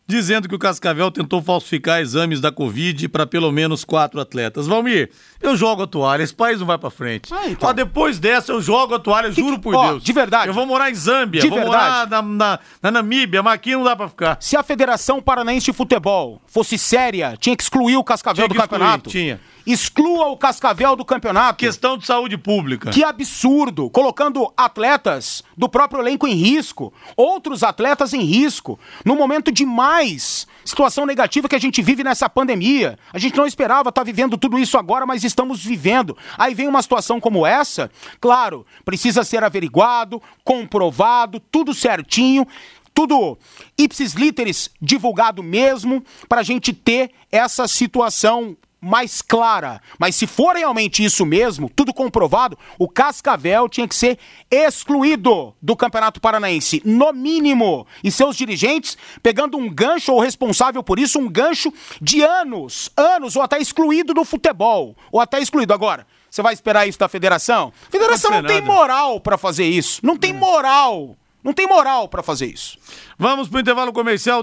Speaker 2: dizendo que o Cascavel tentou falsificar exames da Covid para pelo menos quatro atletas. Valmir, eu jogo a toalha, esse país não vai para frente.
Speaker 4: Ah, então.
Speaker 2: Ó, depois dessa eu jogo a toalha,
Speaker 4: Que-
Speaker 2: juro por
Speaker 4: ó,
Speaker 2: Deus.
Speaker 4: de verdade.
Speaker 2: Eu vou morar em Zâmbia,
Speaker 4: De
Speaker 2: vou
Speaker 4: verdade.
Speaker 2: morar na, na- na Namíbia, mas aqui não dá para ficar.
Speaker 4: Se a Federação Paranaense de Futebol fosse séria, tinha que excluir o Cascavel
Speaker 2: Tinha que
Speaker 4: do
Speaker 2: excluir,
Speaker 4: campeonato.
Speaker 2: tinha.
Speaker 4: Exclua o Cascavel do campeonato.
Speaker 2: Questão de saúde pública.
Speaker 4: Que absurdo! Colocando atletas do próprio elenco em risco, outros atletas em risco, no momento de mais situação negativa que a gente vive nessa pandemia. A gente não esperava estar vivendo tudo isso agora, mas estamos vivendo. Aí vem uma situação como essa, claro, precisa ser averiguado, comprovado, tudo certinho. Tudo ipsis literis divulgado mesmo, para a gente ter essa situação mais clara. Mas se for realmente isso mesmo, tudo comprovado, o Cascavel tinha que ser excluído do Campeonato Paranaense, no mínimo. E seus dirigentes pegando um gancho, ou responsável por isso, um gancho de anos, anos, ou até excluído do futebol, ou até excluído. Agora, você vai esperar isso da federação? A federação
Speaker 2: Não
Speaker 4: não tem moral pra fazer isso. Não tem moral. Não tem moral pra fazer isso.
Speaker 2: Vamos pro intervalo comercial.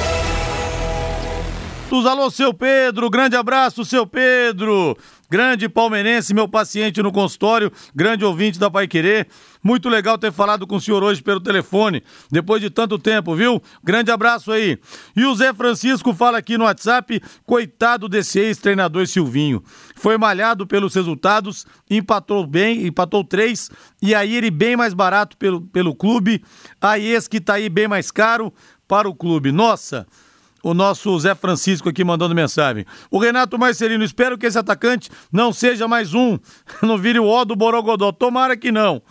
Speaker 2: Alô, seu Pedro, grande abraço, seu Pedro. grande palmeirense, meu paciente no consultório, grande ouvinte da Pai Querer. Muito legal ter falado com o senhor hoje pelo telefone, depois de tanto tempo, viu? Grande abraço aí. E o Zé Francisco fala aqui no WhatsApp, coitado desse ex-treinador Silvinho. Foi malhado pelos resultados, empatou bem, empatou três, e aí ele bem mais barato pelo, pelo clube, aí esse que tá aí bem mais caro para o clube. Nossa, o nosso Zé Francisco aqui mandando mensagem. O Renato Marcelino, espero que esse atacante não seja mais um, não vire o ó do Borogodó. Tomara que não.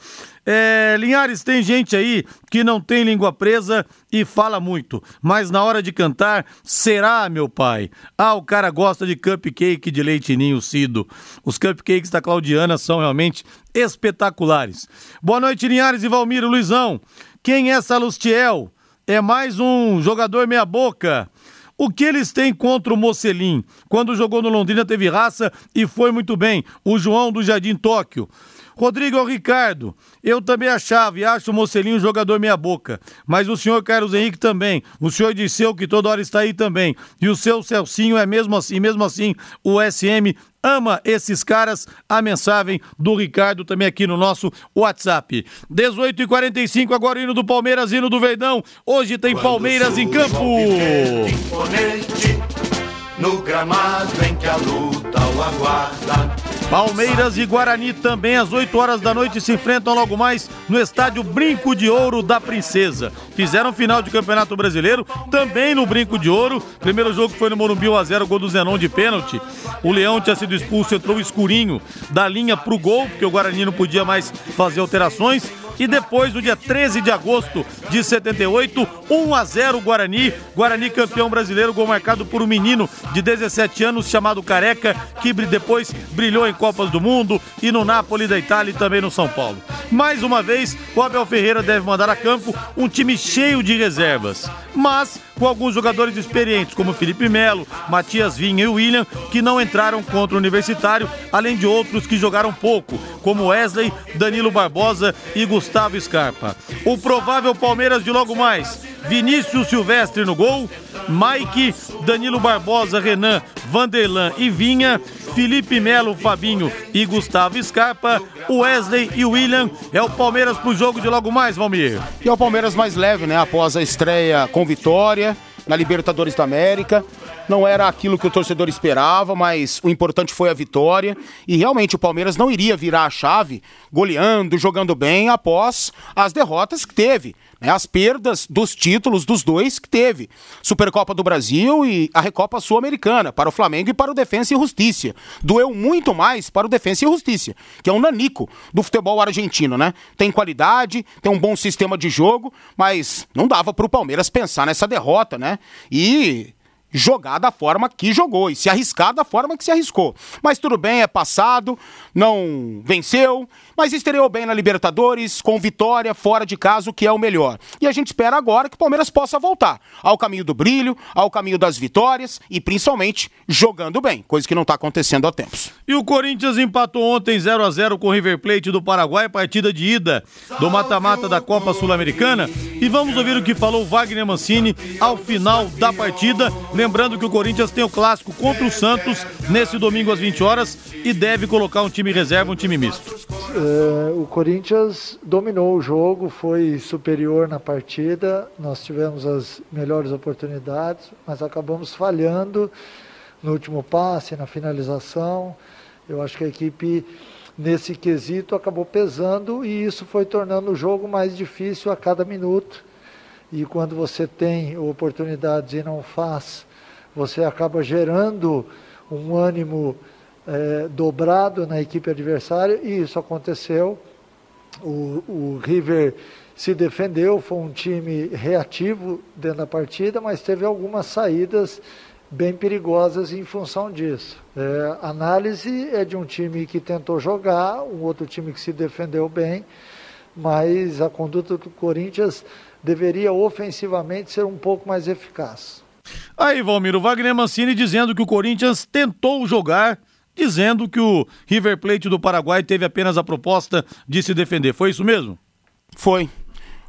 Speaker 2: É, Linhares, tem gente aí que não tem língua presa e fala muito, mas na hora de cantar, será, meu pai? Ah, o cara gosta de cupcake de leite ninho Cido. Os cupcakes da Claudiana são realmente espetaculares. Boa noite, Linhares e Valmiro Luizão. Quem é Salustiel? É mais um jogador meia-boca. O que eles têm contra o Mocelin? Quando jogou no Londrina teve raça e foi muito bem. O João do Jardim Tóquio. Rodrigo Ricardo, eu também achava e acho o Mocelinho um jogador meia boca, mas o senhor Carlos Henrique também, o senhor Disseu que toda hora está aí também, e o seu Celcinho é mesmo assim, mesmo assim o SM ama esses caras. A mensagem do Ricardo também aqui no nosso WhatsApp. 18 e 45 agora indo do Palmeiras, indo do Verdão. Hoje tem Palmeiras em campo.
Speaker 5: No gramado em que a luta o aguarda.
Speaker 2: Palmeiras e Guarani também às 8 horas da noite se enfrentam logo mais no estádio Brinco de Ouro da Princesa. Fizeram final de Campeonato Brasileiro também no Brinco de Ouro. Primeiro jogo foi no Morumbi 1 a 0, gol do Zenon de pênalti. O Leão tinha sido expulso, entrou escurinho da linha pro gol, porque o Guarani não podia mais fazer alterações. E depois, no dia 13 de agosto de 78, 1 a 0 Guarani. Guarani campeão brasileiro, gol marcado por um menino de 17 anos chamado Careca, que depois brilhou em Copas do Mundo e no Napoli da Itália e também no São Paulo. Mais uma vez, o Abel Ferreira deve mandar a campo um time cheio de reservas, mas com alguns jogadores experientes, como Felipe Melo, Matias Vinha e William, que não entraram contra o Universitário, além de outros que jogaram pouco, como Wesley, Danilo Barbosa e Gustavo Scarpa. O provável Palmeiras de logo mais. Vinícius Silvestre no gol, Mike, Danilo Barbosa, Renan, Vanderlan e Vinha, Felipe Melo, Fabinho e Gustavo Scarpa, Wesley e William. É o Palmeiras pro jogo de logo mais, Valmir.
Speaker 4: E é o Palmeiras mais leve, né? Após a estreia com vitória na Libertadores da América. Não era aquilo que o torcedor esperava, mas o importante foi a vitória. E realmente o Palmeiras não iria virar a chave goleando, jogando bem após as derrotas que teve né, as perdas dos títulos dos dois que teve. Supercopa do Brasil e a Recopa Sul-Americana para o Flamengo e para o Defensa e Justiça. Doeu muito mais para o Defensa e Justiça, que é um nanico do futebol argentino, né? Tem qualidade, tem um bom sistema de jogo, mas não dava para o Palmeiras pensar nessa derrota, né? E jogar da forma que jogou e se arriscar da forma que se arriscou. Mas tudo bem, é passado, não venceu, mas estreou bem na Libertadores, com vitória fora de casa, o que é o melhor. E a gente espera agora que o Palmeiras possa voltar ao caminho do brilho, ao caminho das vitórias e principalmente jogando bem, coisa que não está acontecendo há tempos.
Speaker 2: E o Corinthians empatou ontem 0 a 0 com o River Plate do Paraguai, partida de ida do mata-mata da Copa Sul-Americana. E vamos ouvir o que falou Wagner Mancini ao final da partida Lembrando que o Corinthians tem o clássico contra o Santos nesse domingo às 20 horas e deve colocar um time reserva, um time misto.
Speaker 6: É, o Corinthians dominou o jogo, foi superior na partida, nós tivemos as melhores oportunidades, mas acabamos falhando no último passe, na finalização. Eu acho que a equipe nesse quesito acabou pesando e isso foi tornando o jogo mais difícil a cada minuto. E quando você tem oportunidades e não faz, você acaba gerando um ânimo é, dobrado na equipe adversária, e isso aconteceu. O, o River se defendeu, foi um time reativo dentro da partida, mas teve algumas saídas bem perigosas em função disso. É, análise é de um time que tentou jogar, um outro time que se defendeu bem, mas a conduta do Corinthians deveria ofensivamente ser um pouco mais eficaz.
Speaker 2: Aí, Valmir, o Wagner Mancini dizendo que o Corinthians tentou jogar, dizendo que o River Plate do Paraguai teve apenas a proposta de se defender. Foi isso mesmo?
Speaker 4: Foi.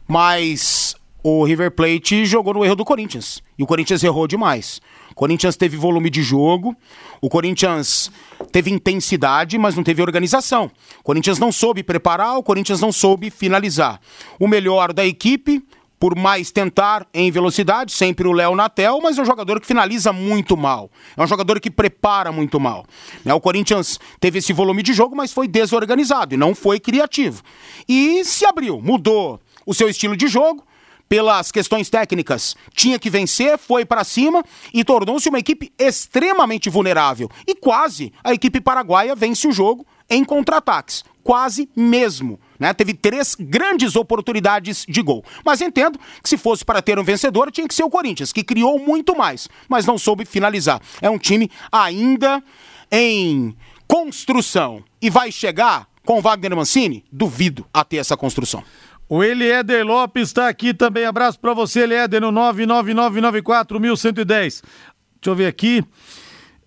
Speaker 4: Mas o River Plate jogou no erro do Corinthians. E o Corinthians errou demais. O Corinthians teve volume de jogo, o Corinthians teve intensidade, mas não teve organização. O Corinthians não soube preparar, o Corinthians não soube finalizar. O melhor da equipe, por mais tentar em velocidade, sempre o Léo Natel, mas é um jogador que finaliza muito mal. É um jogador que prepara muito mal. Né, o Corinthians teve esse volume de jogo, mas foi desorganizado e não foi criativo. E se abriu, mudou o seu estilo de jogo, pelas questões técnicas, tinha que vencer, foi para cima e tornou-se uma equipe extremamente vulnerável. E quase a equipe paraguaia vence o jogo em contra-ataques. Quase mesmo. Né? Teve três grandes oportunidades de gol. Mas entendo que se fosse para ter um vencedor, tinha que ser o Corinthians, que criou muito mais, mas não soube finalizar. É um time ainda em construção. E vai chegar com Wagner Mancini? Duvido a ter essa construção.
Speaker 2: O Eliéder Lopes está aqui também. Abraço para você, Eliéder, no 999941110. Deixa eu ver aqui.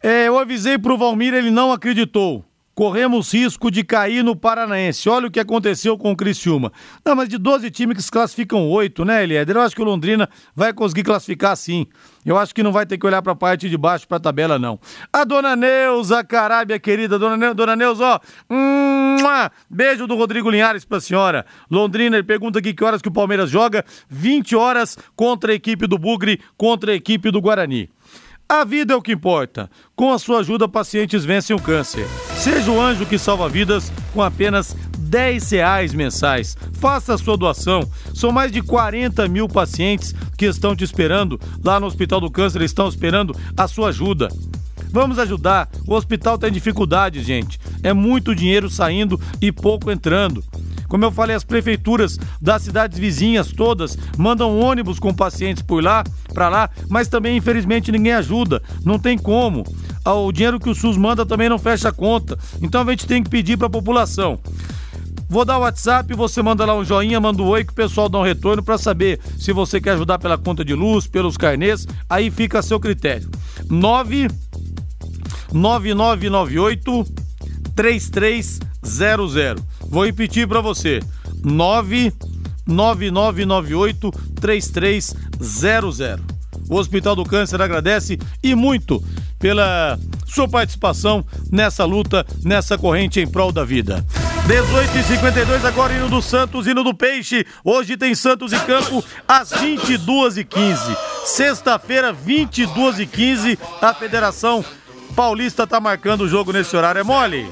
Speaker 2: É, eu avisei pro Valmir, ele não acreditou corremos risco de cair no Paranaense. Olha o que aconteceu com o Criciúma. Não, mas de 12 times que se classificam 8, né, Eliéder? Eu acho que o Londrina vai conseguir classificar sim. Eu acho que não vai ter que olhar para a parte de baixo, para a tabela, não. A dona Neuza Carábia, querida. Dona, Neuza, dona Neuza, ó. Hum, beijo do Rodrigo Linhares para a senhora. Londrina, ele pergunta aqui que horas que o Palmeiras joga. 20 horas contra a equipe do Bugre, contra a equipe do Guarani. A vida é o que importa. Com a sua ajuda, pacientes vencem o câncer. Seja o anjo que salva vidas com apenas 10 reais mensais. Faça a sua doação. São mais de 40 mil pacientes que estão te esperando lá no Hospital do Câncer, estão esperando a sua ajuda. Vamos ajudar. O hospital tem dificuldades, gente. É muito dinheiro saindo e pouco entrando. Como eu falei, as prefeituras das cidades vizinhas todas mandam ônibus com pacientes por lá, para lá, mas também infelizmente ninguém ajuda. Não tem como. Ah, o dinheiro que o SUS manda também não fecha a conta. Então a gente tem que pedir para a população. Vou dar o WhatsApp, você manda lá um joinha, manda um oi que o pessoal dá um retorno para saber se você quer ajudar pela conta de luz, pelos carnês, aí fica a seu critério. 9 9998 3300. Vou repetir para você. 99998 3300. O Hospital do Câncer agradece e muito pela sua participação nessa luta, nessa corrente em prol da vida. 18 e 52 agora indo do Santos, indo do Peixe. Hoje tem Santos em campo às 22 e 15 Sexta-feira, 22 e 15 a Federação Paulista tá marcando o jogo nesse horário. É mole?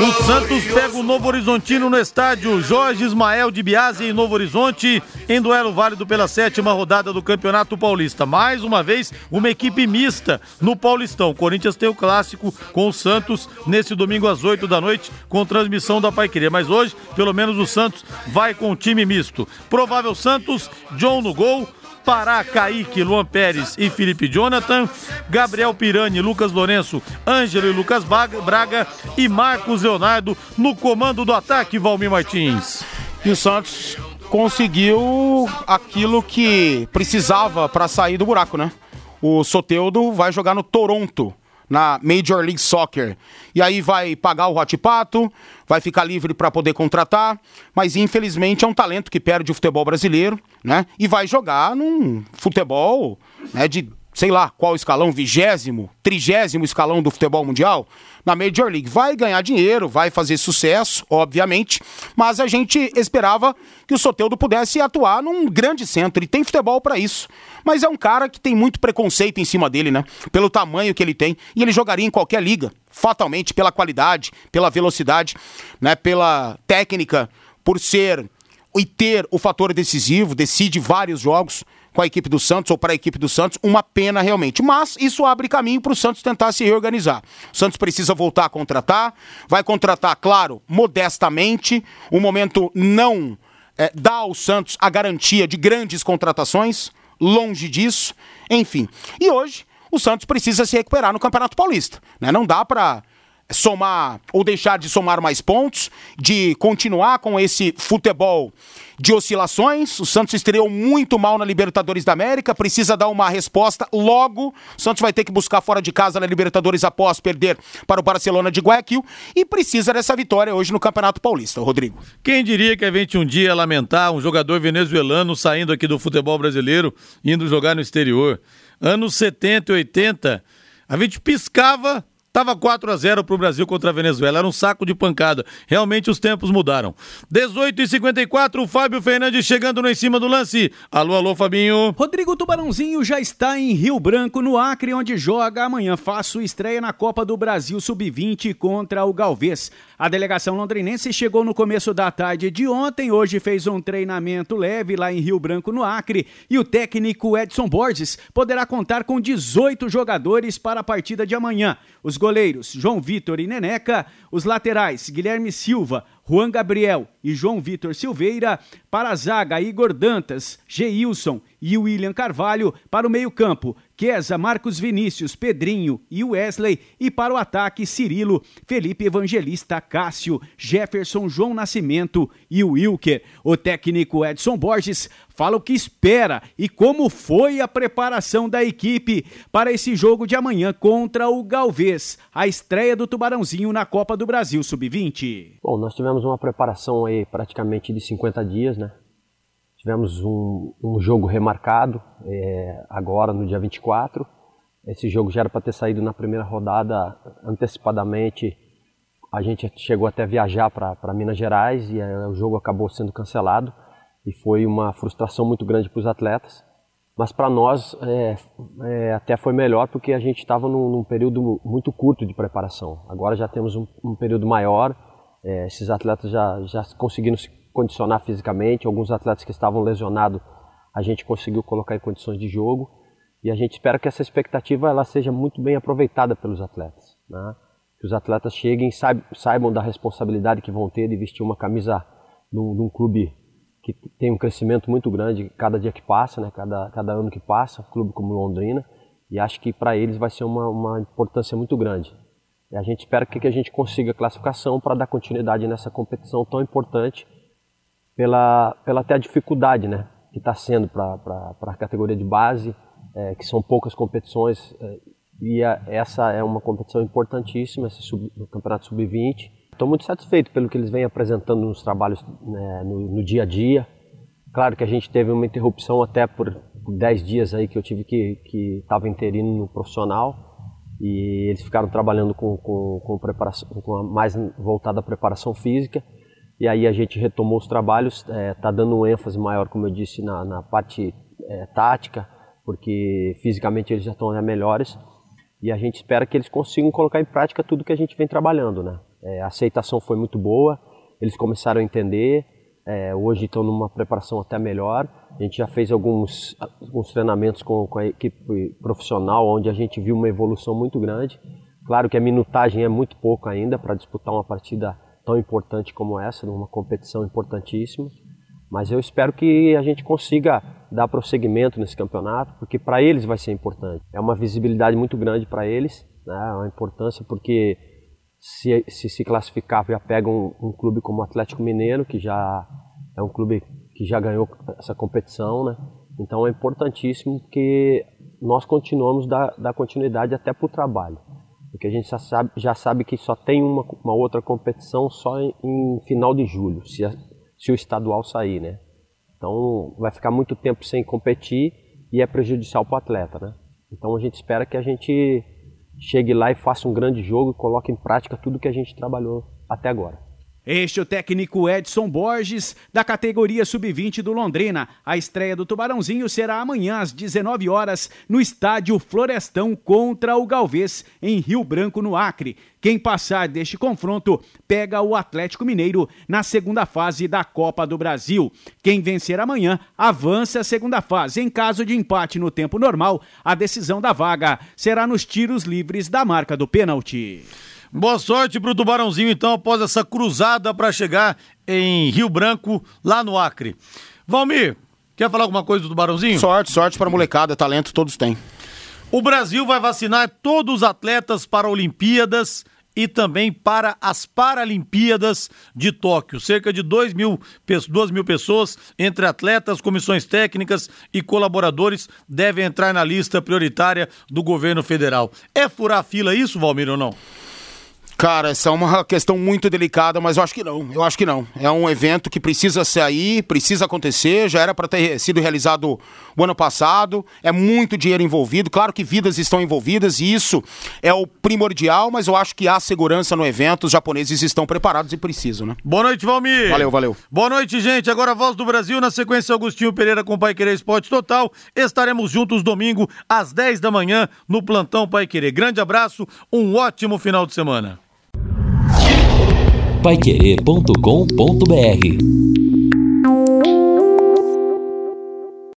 Speaker 2: O Santos pega o Novo Horizontino no estádio Jorge Ismael de Biase em Novo Horizonte, em duelo válido pela sétima rodada do Campeonato Paulista. Mais uma vez, uma equipe mista no Paulistão. Corinthians tem o clássico com o Santos nesse domingo às 8 da noite, com transmissão da Paiqueria. Mas hoje, pelo menos o Santos vai com o time misto. Provável Santos, John no gol, Pará, Kaique, Luan Pérez e Felipe Jonathan, Gabriel Pirani, Lucas Lourenço, Ângelo e Lucas Braga e Marcos Leonardo no comando do ataque, Valmir Martins.
Speaker 4: E o Santos conseguiu aquilo que precisava para sair do buraco, né? O Soteudo vai jogar no Toronto na Major League Soccer. E aí vai pagar o Hot Pato, vai ficar livre para poder contratar, mas infelizmente é um talento que perde o futebol brasileiro, né? E vai jogar num futebol né, de sei lá qual escalão, vigésimo, trigésimo escalão do futebol mundial, na Major League. Vai ganhar dinheiro, vai fazer sucesso, obviamente, mas a gente esperava que o Soteudo pudesse atuar num grande centro, e tem futebol para isso. Mas é um cara que tem muito preconceito em cima dele, né? Pelo tamanho que ele tem, e ele jogaria em qualquer liga, fatalmente, pela qualidade, pela velocidade, né? pela técnica, por ser e ter o fator decisivo, decide vários jogos com a equipe do Santos ou para a equipe do Santos, uma pena realmente. Mas isso abre caminho para o Santos tentar se reorganizar. O Santos precisa voltar a contratar, vai contratar, claro, modestamente. O momento não é, dá ao Santos a garantia de grandes contratações, longe disso. Enfim. E hoje o Santos precisa se recuperar no Campeonato Paulista. Né? Não dá para somar ou deixar de somar mais pontos, de continuar com esse futebol de oscilações. O Santos estreou muito mal na Libertadores da América, precisa dar uma resposta logo. O Santos vai ter que buscar fora de casa na Libertadores após perder para o Barcelona de Guayaquil e precisa dessa vitória hoje no Campeonato Paulista, Rodrigo.
Speaker 2: Quem diria que a gente um dia lamentar um jogador venezuelano saindo aqui do futebol brasileiro, indo jogar no exterior? Anos 70 e 80, a gente piscava Tava 4 a 0 pro Brasil contra a Venezuela, era um saco de pancada. Realmente os tempos mudaram. 18 e 54, o Fábio Fernandes chegando no em cima do lance. Alô, alô, Fabinho.
Speaker 7: Rodrigo Tubarãozinho já está em Rio Branco, no Acre, onde joga amanhã. Faço estreia na Copa do Brasil Sub-20 contra o Galvez. A delegação londrinense chegou no começo da tarde de ontem, hoje fez um treinamento leve lá em Rio Branco, no Acre, e o técnico Edson Borges poderá contar com 18 jogadores para a partida de amanhã. Os goleiros João Vitor e Neneca, os laterais Guilherme Silva, Juan Gabriel e João Vitor Silveira, para a zaga Igor Dantas, Geilson e William Carvalho, para o meio-campo Queza, Marcos Vinícius, Pedrinho e Wesley, e para o ataque Cirilo, Felipe Evangelista, Cássio, Jefferson, João Nascimento e Wilker. O técnico Edson Borges fala o que espera e como foi a preparação da equipe para esse jogo de amanhã contra o Galvez, a estreia do Tubarãozinho na Copa do Brasil Sub-20.
Speaker 8: Bom, nós tivemos uma preparação aí praticamente de 50 dias, né? Tivemos um, um jogo remarcado é, agora no dia 24. Esse jogo já era para ter saído na primeira rodada antecipadamente. A gente chegou até viajar para Minas Gerais e é, o jogo acabou sendo cancelado e foi uma frustração muito grande para os atletas. Mas para nós é, é, até foi melhor porque a gente estava num, num, período muito curto de preparação. Agora já temos um, um período maior, é, esses atletas já, já conseguiram se condicionar fisicamente. Alguns atletas que estavam lesionados, a gente conseguiu colocar em condições de jogo. E a gente espera que essa expectativa ela seja muito bem aproveitada pelos atletas. Né? Que os atletas cheguem saibam da responsabilidade que vão ter de vestir uma camisa de um clube que tem um crescimento muito grande cada dia que passa, né? cada, cada ano que passa, um clube como Londrina. E acho que para eles vai ser uma, uma importância muito grande. E a gente espera que, que a gente consiga classificação para dar continuidade nessa competição tão importante pela, pela até a dificuldade né, que está sendo para a categoria de base, é, que são poucas competições, é, e a, essa é uma competição importantíssima, esse sub, Campeonato Sub-20. Estou muito satisfeito pelo que eles vêm apresentando nos trabalhos né, no, no, dia a dia. Claro que a gente teve uma interrupção até por 10 dias aí que eu tive que estava interino no profissional e eles ficaram trabalhando com, com, com preparação, com mais voltada à preparação física. E aí a gente retomou os trabalhos, está é, tá dando um ênfase maior, como eu disse, na, na parte é, tática, porque fisicamente eles já estão melhores. E a gente espera que eles consigam colocar em prática tudo que a gente vem trabalhando, né? É, a aceitação foi muito boa, eles começaram a entender, é, hoje estão numa preparação até melhor. A gente já fez alguns, alguns treinamentos com, com a equipe profissional, onde a gente viu uma evolução muito grande. Claro que a minutagem é muito pouco ainda para disputar uma partida tão importante como essa, numa competição importantíssima. Mas eu espero que a gente consiga dar prosseguimento nesse campeonato, porque para eles vai ser importante. É uma visibilidade muito grande para eles, né? É uma importância porque se, se se classificar já pega um, um, clube como o Atlético Mineiro, que já é um clube que já ganhou essa competição, né? Então é importantíssimo que nós continuamos da, da continuidade até para o trabalho porque a gente já sabe, já sabe que só tem uma, uma outra competição só em, em final de julho, se, a, se o estadual sair, né? Então vai ficar muito tempo sem competir e é prejudicial para o atleta, né? Então a gente espera que a gente chegue lá e faça um grande jogo e coloque em prática tudo que a gente trabalhou até agora.
Speaker 7: Este é o técnico Edson Borges, da categoria sub-20 do Londrina. A estreia do Tubarãozinho será amanhã às 19 horas no estádio Florestão contra o Galvez, em Rio Branco, no Acre. Quem passar deste confronto pega o Atlético Mineiro na segunda fase da Copa do Brasil. Quem vencer amanhã avança a segunda fase. Em caso de empate no tempo normal, a decisão da vaga será nos tiros livres da marca do pênalti.
Speaker 2: Boa sorte pro Tubarãozinho, então, após essa cruzada para chegar em Rio Branco, lá no Acre. Valmir, quer falar alguma coisa do Tubarãozinho?
Speaker 4: Sorte, sorte para a molecada, talento todos têm.
Speaker 2: O Brasil vai vacinar todos os atletas para Olimpíadas e também para as Paralimpíadas de Tóquio. Cerca de 2 mil, 2 mil pessoas, entre atletas, comissões técnicas e colaboradores, devem entrar na lista prioritária do governo federal. É furar fila isso, Valmir, ou não?
Speaker 4: Cara, essa é uma questão muito delicada, mas eu acho que não. Eu acho que não. É um evento que precisa sair, precisa acontecer. Já era para ter sido realizado o ano passado. É muito dinheiro envolvido. Claro que vidas estão envolvidas e isso é o primordial, mas eu acho que há segurança no evento. Os japoneses estão preparados e precisam, né?
Speaker 2: Boa noite, Valmir.
Speaker 4: Valeu, valeu.
Speaker 2: Boa noite, gente. Agora a voz do Brasil na sequência Agostinho Pereira com Pai Querer Esporte Total. Estaremos juntos domingo às 10 da manhã no plantão Pai Querer. Grande abraço, um ótimo final de semana
Speaker 1: paiquerê.com.br